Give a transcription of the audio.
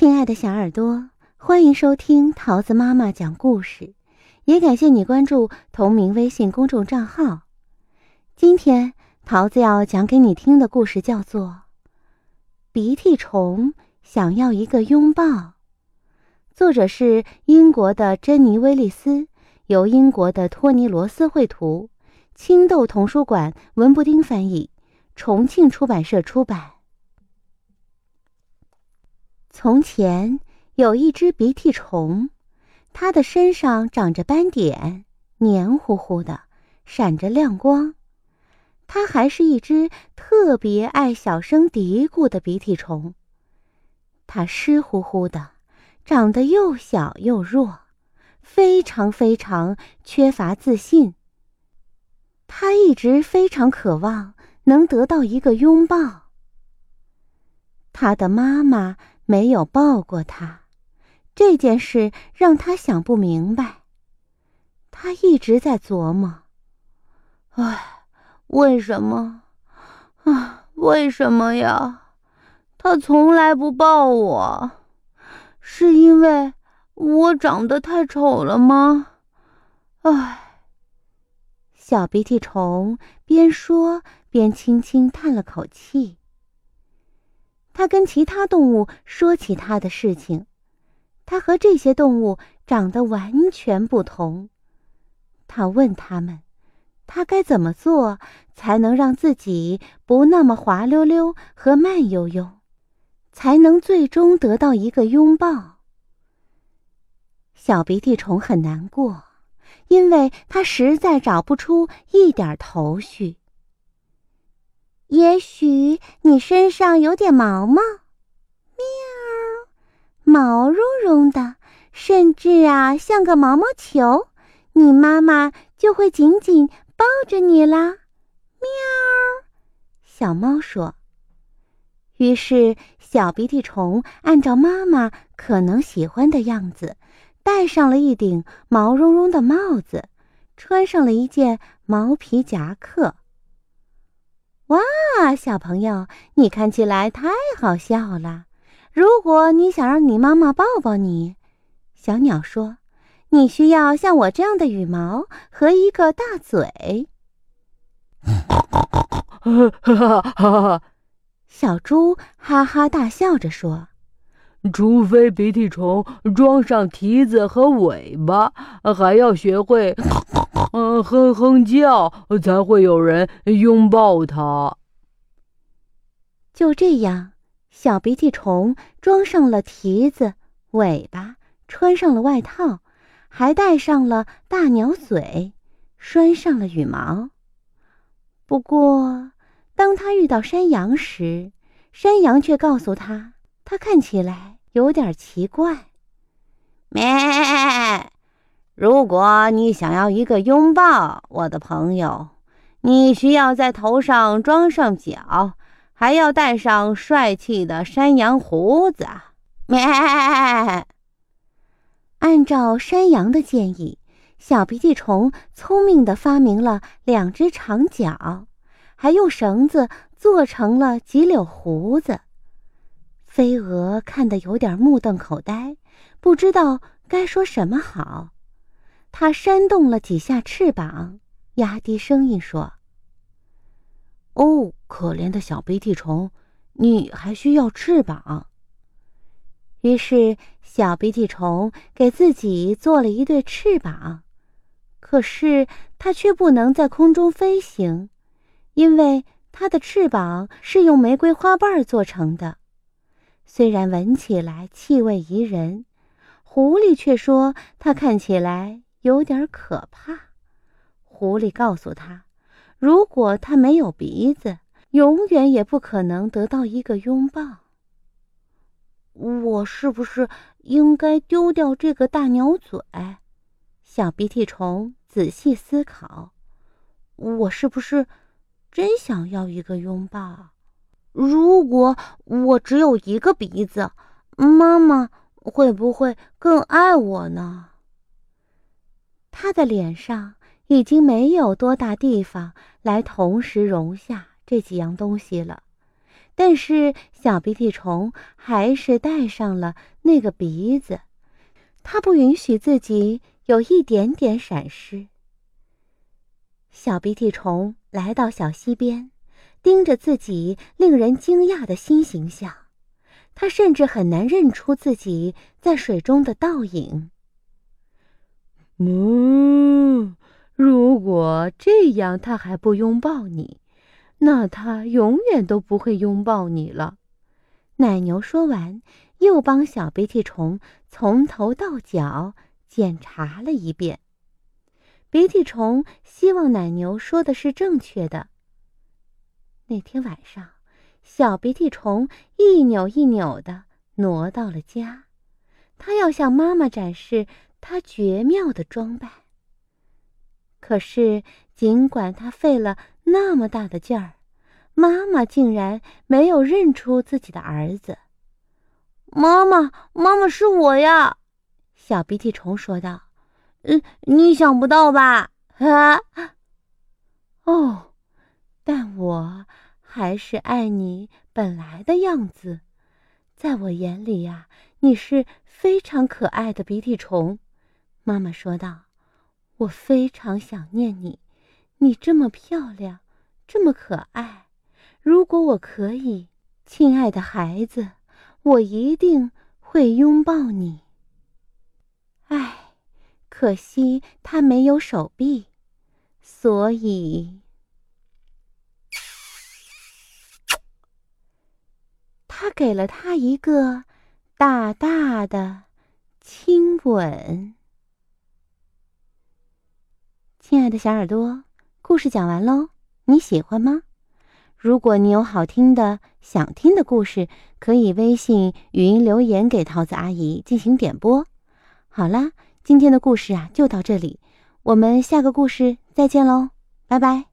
亲爱的小耳朵，欢迎收听桃子妈妈讲故事，也感谢你关注同名微信公众账号。今天桃子要讲给你听的故事叫做《鼻涕虫想要一个拥抱》，作者是英国的珍妮·威利斯，由英国的托尼·罗斯绘图，青豆童书馆文布丁翻译，重庆出版社出版。从前有一只鼻涕虫，它的身上长着斑点，黏糊糊的，闪着亮光。它还是一只特别爱小声嘀咕的鼻涕虫。它湿乎乎的，长得又小又弱，非常非常缺乏自信。它一直非常渴望能得到一个拥抱。它的妈妈。没有抱过他，这件事让他想不明白。他一直在琢磨：“唉，为什么？啊，为什么呀？他从来不抱我，是因为我长得太丑了吗？”唉，小鼻涕虫边说边轻轻叹了口气。他跟其他动物说起他的事情，他和这些动物长得完全不同。他问他们，他该怎么做才能让自己不那么滑溜溜和慢悠悠，才能最终得到一个拥抱？小鼻涕虫很难过，因为他实在找不出一点头绪。也许你身上有点毛毛，喵，毛茸茸的，甚至啊像个毛毛球，你妈妈就会紧紧抱着你啦，喵。小猫说。于是小鼻涕虫按照妈妈可能喜欢的样子，戴上了一顶毛茸茸的帽子，穿上了一件毛皮夹克。哇，小朋友，你看起来太好笑了。如果你想让你妈妈抱抱你，小鸟说，你需要像我这样的羽毛和一个大嘴。小猪哈哈大笑着说：“除非鼻涕虫装上蹄子和尾巴，还要学会。”嗯，哼哼叫才会有人拥抱它。就这样，小鼻涕虫装上了蹄子、尾巴，穿上了外套，还戴上了大鸟嘴，拴上了羽毛。不过，当他遇到山羊时，山羊却告诉他，他看起来有点奇怪。咩。如果你想要一个拥抱，我的朋友，你需要在头上装上角，还要戴上帅气的山羊胡子。咩！按照山羊的建议，小鼻涕虫聪明的发明了两只长角，还用绳子做成了几绺胡子。飞蛾看得有点目瞪口呆，不知道该说什么好。它扇动了几下翅膀，压低声音说：“哦，可怜的小鼻涕虫，你还需要翅膀。”于是，小鼻涕虫给自己做了一对翅膀。可是，它却不能在空中飞行，因为它的翅膀是用玫瑰花瓣做成的。虽然闻起来气味宜人，狐狸却说它看起来。有点可怕，狐狸告诉他：“如果他没有鼻子，永远也不可能得到一个拥抱。”我是不是应该丢掉这个大鸟嘴？小鼻涕虫仔细思考：“我是不是真想要一个拥抱？如果我只有一个鼻子，妈妈会不会更爱我呢？”他的脸上已经没有多大地方来同时容下这几样东西了，但是小鼻涕虫还是戴上了那个鼻子，它不允许自己有一点点闪失。小鼻涕虫来到小溪边，盯着自己令人惊讶的新形象，他甚至很难认出自己在水中的倒影。嗯，如果这样，他还不拥抱你，那他永远都不会拥抱你了。奶牛说完，又帮小鼻涕虫从头到脚检查了一遍。鼻涕虫希望奶牛说的是正确的。那天晚上，小鼻涕虫一扭一扭的挪到了家，他要向妈妈展示。他绝妙的装扮。可是，尽管他费了那么大的劲儿，妈妈竟然没有认出自己的儿子。妈妈，妈妈是我呀！小鼻涕虫说道。“嗯，你想不到吧？”啊！哦，但我还是爱你本来的样子。在我眼里呀，你是非常可爱的鼻涕虫。妈妈说道：“我非常想念你，你这么漂亮，这么可爱。如果我可以，亲爱的孩子，我一定会拥抱你。唉，可惜他没有手臂，所以他给了他一个大大的亲吻。”亲爱的小耳朵，故事讲完喽，你喜欢吗？如果你有好听的、想听的故事，可以微信语音留言给桃子阿姨进行点播。好啦，今天的故事啊就到这里，我们下个故事再见喽，拜拜。